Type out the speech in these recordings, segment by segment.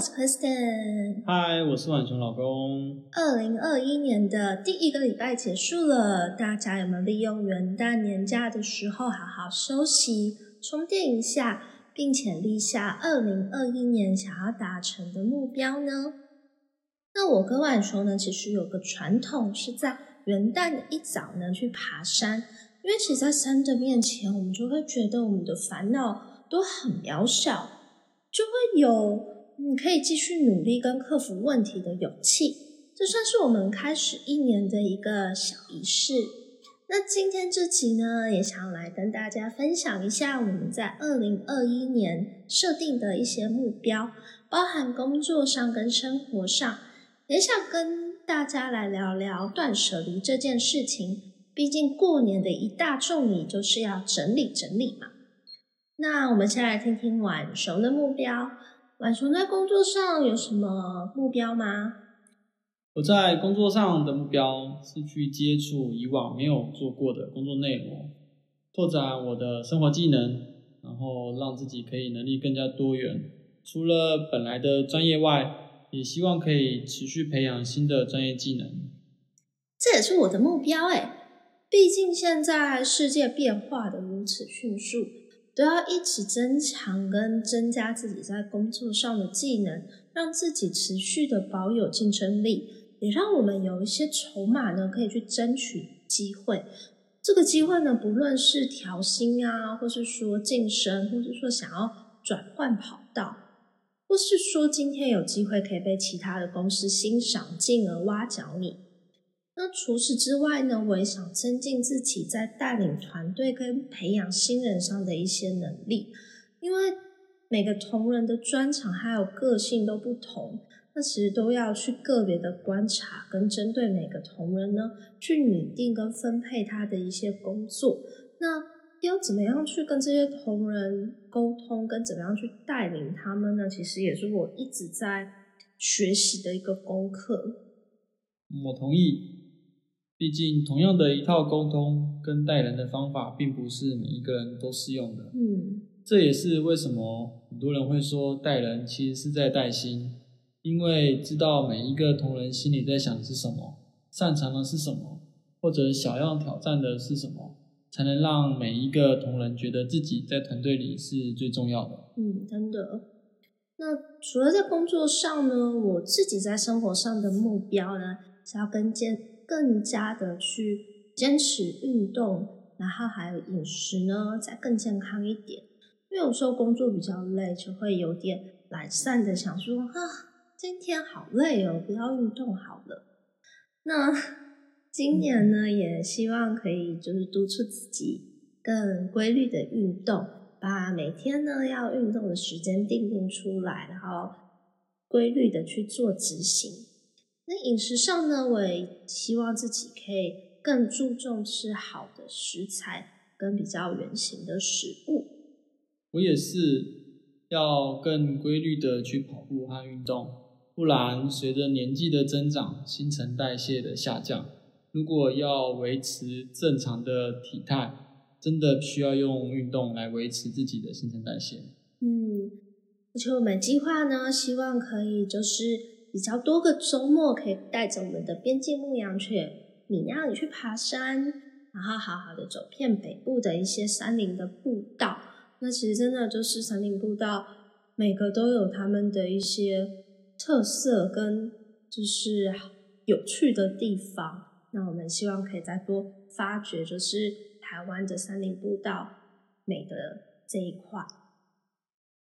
我是 Kristen。嗨，我是婉琼老公。二零二一年的第一个礼拜结束了，大家有没有利用元旦年假的时候好好休息、充电一下，并且立下二零二一年想要达成的目标呢？那我跟婉琼呢，其实有个传统，是在元旦的一早呢去爬山，因为其实在山的面前，我们就会觉得我们的烦恼都很渺小，就会有。你可以继续努力跟克服问题的勇气，这算是我们开始一年的一个小仪式。那今天这集呢，也想来跟大家分享一下我们在二零二一年设定的一些目标，包含工作上跟生活上，也想跟大家来聊聊断舍离这件事情。毕竟过年的一大重礼就是要整理整理嘛。那我们先来听听晚熊的目标。晚熊在工作上有什么目标吗？我在工作上的目标是去接触以往没有做过的工作内容，拓展我的生活技能，然后让自己可以能力更加多元。除了本来的专业外，也希望可以持续培养新的专业技能。这也是我的目标哎，毕竟现在世界变化的如此迅速。都要一直增强跟增加自己在工作上的技能，让自己持续的保有竞争力，也让我们有一些筹码呢，可以去争取机会。这个机会呢，不论是调薪啊，或是说晋升，或是说想要转换跑道，或是说今天有机会可以被其他的公司欣赏，进而挖角你。那除此之外呢，我也想增进自己在带领团队跟培养新人上的一些能力，因为每个同仁的专长还有个性都不同，那其实都要去个别的观察跟针对每个同仁呢，去拟定跟分配他的一些工作。那要怎么样去跟这些同仁沟通，跟怎么样去带领他们呢？其实也是我一直在学习的一个功课。我同意。毕竟，同样的一套沟通跟待人的方法，并不是每一个人都适用的。嗯，这也是为什么很多人会说待人其实是在带心，因为知道每一个同仁心里在想的是什么，擅长的是什么，或者想要挑战的是什么，才能让每一个同仁觉得自己在团队里是最重要的。嗯，真的。那除了在工作上呢，我自己在生活上的目标呢，是要跟健。更加的去坚持运动，然后还有饮食呢，再更健康一点。因为有时候工作比较累，就会有点懒散的想说啊，今天好累哦，不要运动好了。那 今年呢，也希望可以就是督促自己更规律的运动，把每天呢要运动的时间定定出来，然后规律的去做执行。那饮食上呢，我也希望自己可以更注重吃好的食材跟比较圆形的食物。我也是要更规律的去跑步和运动，不然随着年纪的增长，新陈代谢的下降，如果要维持正常的体态，真的需要用运动来维持自己的新陈代谢。嗯，而且我们计划呢，希望可以就是。比较多个周末可以带着我们的边境牧羊犬米娜里去爬山，然后好好的走遍北部的一些山林的步道。那其实真的就是山林步道，每个都有他们的一些特色跟就是有趣的地方。那我们希望可以再多发掘，就是台湾的山林步道美的这一块。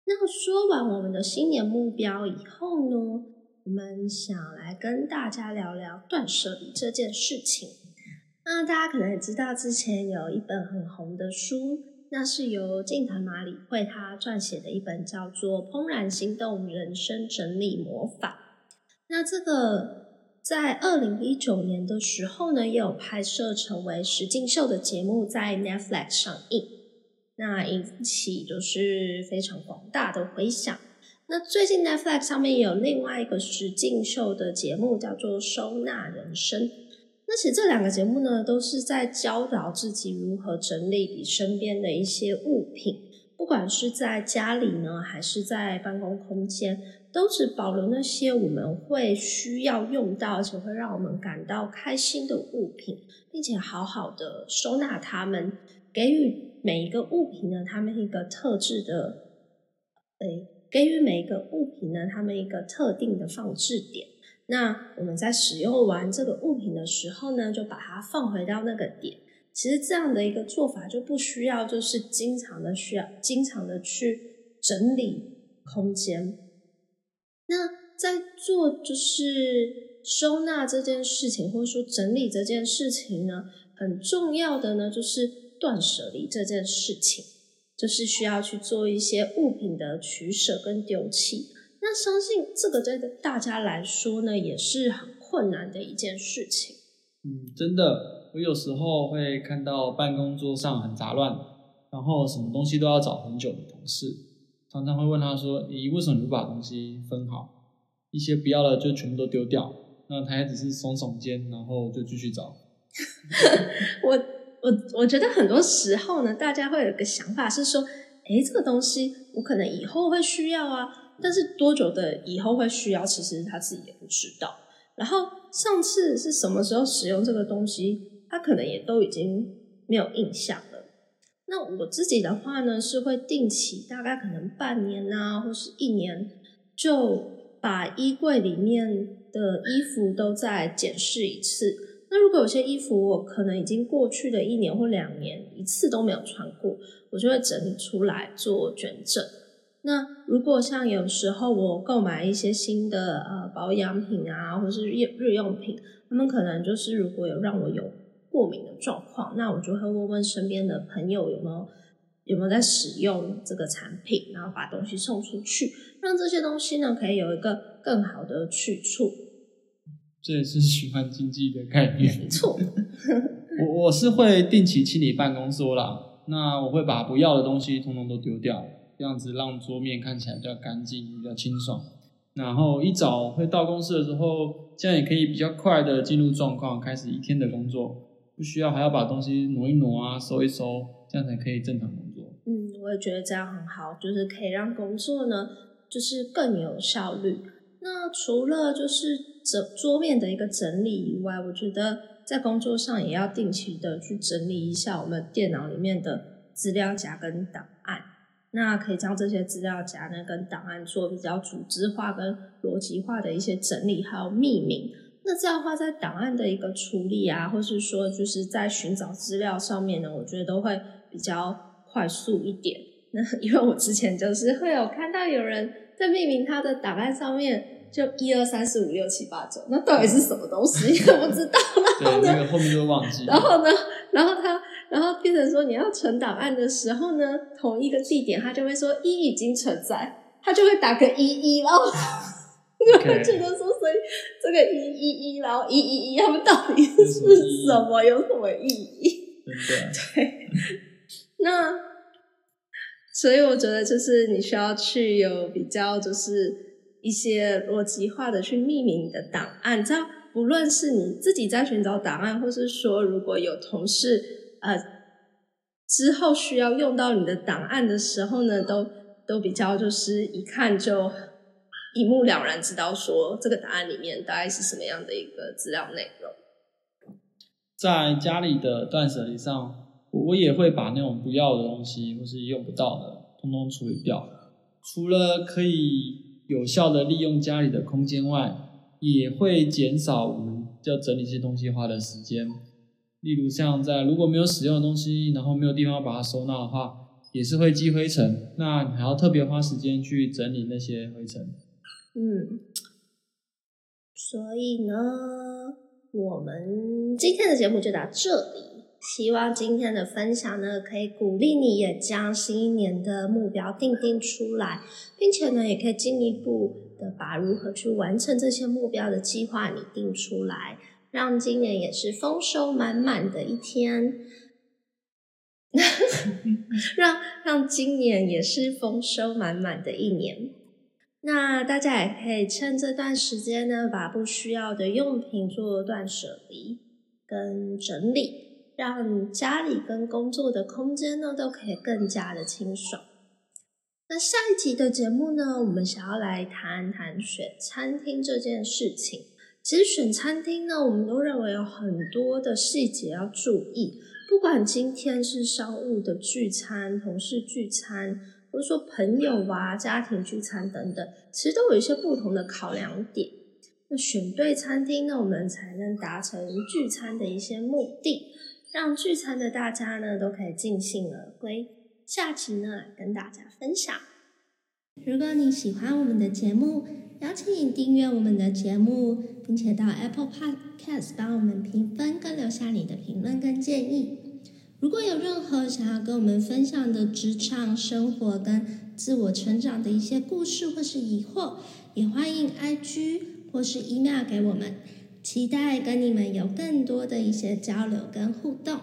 那说完我们的新年目标以后呢？我们想来跟大家聊聊断舍离这件事情。那大家可能也知道，之前有一本很红的书，那是由近藤麻里惠他撰写的一本叫做《怦然心动人生整理魔法》。那这个在二零一九年的时候呢，也有拍摄成为实境秀的节目，在 Netflix 上映，那引起就是非常广大的回响。那最近 Netflix 上面也有另外一个实境秀的节目，叫做《收纳人生》。那其实这两个节目呢，都是在教导自己如何整理你身边的一些物品，不管是在家里呢，还是在办公空间，都只保留那些我们会需要用到，而且会让我们感到开心的物品，并且好好的收纳它们，给予每一个物品呢，它们一个特质的，诶，给予每一个物品呢，它们一个特定的放置点。那我们在使用完这个物品的时候呢，就把它放回到那个点。其实这样的一个做法就不需要，就是经常的需要，经常的去整理空间。那在做就是收纳这件事情，或者说整理这件事情呢，很重要的呢，就是断舍离这件事情，就是需要去做一些物品的取舍跟丢弃。那相信这个对大家来说呢，也是很困难的一件事情。嗯，真的，我有时候会看到办公桌上很杂乱，然后什么东西都要找很久的同事，常常会问他说：“你为什么不把东西分好？一些不要了就全部都丢掉？”那他也只是耸耸肩，然后就继续找。我我我觉得很多时候呢，大家会有个想法是说：“哎，这个东西我可能以后会需要啊。”但是多久的以后会需要，其实他自己也不知道。然后上次是什么时候使用这个东西，他可能也都已经没有印象了。那我自己的话呢，是会定期，大概可能半年啊，或是一年，就把衣柜里面的衣服都再检视一次。那如果有些衣服我可能已经过去的一年或两年一次都没有穿过，我就会整理出来做捐赠。那如果像有时候我购买一些新的呃保养品啊，或是日日用品，他们可能就是如果有让我有过敏的状况，那我就会问问身边的朋友有没有有没有在使用这个产品，然后把东西送出去，让这些东西呢可以有一个更好的去处。这也是循环经济的概念。没错，我我是会定期清理办公桌啦，那我会把不要的东西通通都丢掉。这样子让桌面看起来比较干净、比较清爽。然后一早会到公司的时候，这样也可以比较快的进入状况，开始一天的工作，不需要还要把东西挪一挪啊、收一收，这样才可以正常工作。嗯，我也觉得这样很好，就是可以让工作呢，就是更有效率。那除了就是整桌面的一个整理以外，我觉得在工作上也要定期的去整理一下我们电脑里面的资料夹跟档案。那可以将这些资料夹呢跟档案做比较组织化跟逻辑化的一些整理，还有命名。那这样的话，在档案的一个处理啊，或是说就是在寻找资料上面呢，我觉得都会比较快速一点。那 因为我之前就是会有看到有人在命名他的档案上面，就一二三四五六七八九，那到底是什么东西？我不知道。对，那个后面就忘记。然后呢，然后他。然后变成说你要存档案的时候呢，同一个地点，他就会说一已经存在，他就会打个一一，然后就会觉得说，所以这个一一一，然后一一一，他们到底是什么，有什么意义？对，那所以我觉得就是你需要去有比较，就是一些逻辑化的去命名你的档案，这样不论是你自己在寻找档案，或是说如果有同事。呃，之后需要用到你的档案的时候呢，都都比较就是一看就一目了然，知道说这个档案里面大概是什么样的一个资料内容。在家里的断舍离上，我也会把那种不要的东西或是用不到的，通通处理掉。除了可以有效的利用家里的空间外，也会减少我们要整理这些东西花的时间。例如像在如果没有使用的东西，然后没有地方把它收纳的话，也是会积灰尘。那你还要特别花时间去整理那些灰尘。嗯，所以呢，我们今天的节目就到这里。希望今天的分享呢，可以鼓励你也将新一年的目标定定出来，并且呢，也可以进一步的把如何去完成这些目标的计划拟定出来，让今年也是丰收满满的一天。让让今年也是丰收满满的一年。那大家也可以趁这段时间呢，把不需要的用品做断舍离跟整理。让家里跟工作的空间呢都可以更加的清爽。那下一集的节目呢，我们想要来谈谈选餐厅这件事情。其实选餐厅呢，我们都认为有很多的细节要注意。不管今天是商务的聚餐、同事聚餐，或者说朋友啊、家庭聚餐等等，其实都有一些不同的考量点。那选对餐厅呢，我们才能达成聚餐的一些目的。让聚餐的大家呢都可以尽兴而归。下集呢跟大家分享。如果你喜欢我们的节目，邀请你订阅我们的节目，并且到 Apple Podcast 帮我们评分跟留下你的评论跟建议。如果有任何想要跟我们分享的职场生活跟自我成长的一些故事或是疑惑，也欢迎 IG 或是 email 给我们。期待跟你们有更多的一些交流跟互动。